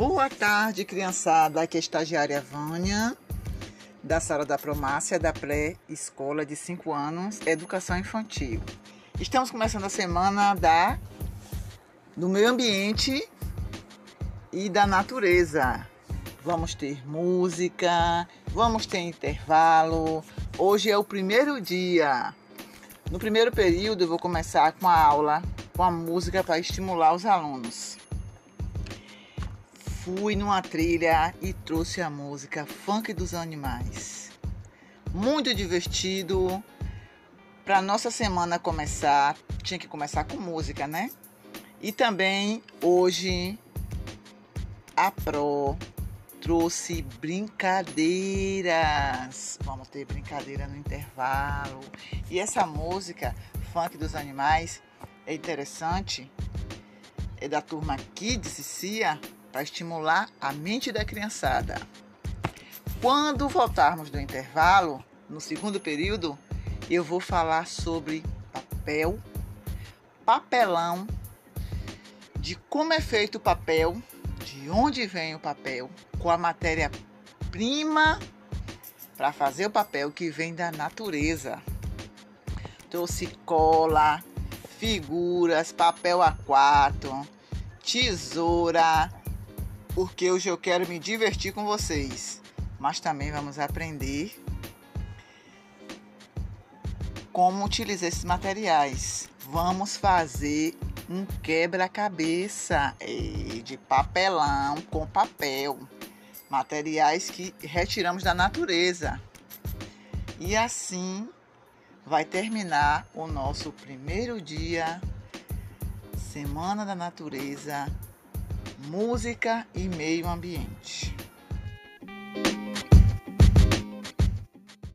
Boa tarde, criançada. Aqui é a estagiária Vânia, da sala da Promácia, da pré-escola de 5 anos, Educação Infantil. Estamos começando a semana da do meio ambiente e da natureza. Vamos ter música, vamos ter intervalo. Hoje é o primeiro dia. No primeiro período, eu vou começar com a aula com a música para estimular os alunos. Fui numa trilha e trouxe a música Funk dos Animais. Muito divertido. Para nossa semana começar, tinha que começar com música, né? E também hoje a Pro trouxe brincadeiras. Vamos ter brincadeira no intervalo. E essa música, Funk dos Animais, é interessante. É da turma Kids e Cia para estimular a mente da criançada. Quando voltarmos do intervalo, no segundo período, eu vou falar sobre papel, papelão, de como é feito o papel, de onde vem o papel, com a matéria-prima para fazer o papel que vem da natureza. Trouxe cola, figuras, papel A4, tesoura, porque hoje eu quero me divertir com vocês. Mas também vamos aprender como utilizar esses materiais. Vamos fazer um quebra-cabeça de papelão com papel, materiais que retiramos da natureza. E assim vai terminar o nosso primeiro dia, Semana da Natureza, Música e Meio Ambiente.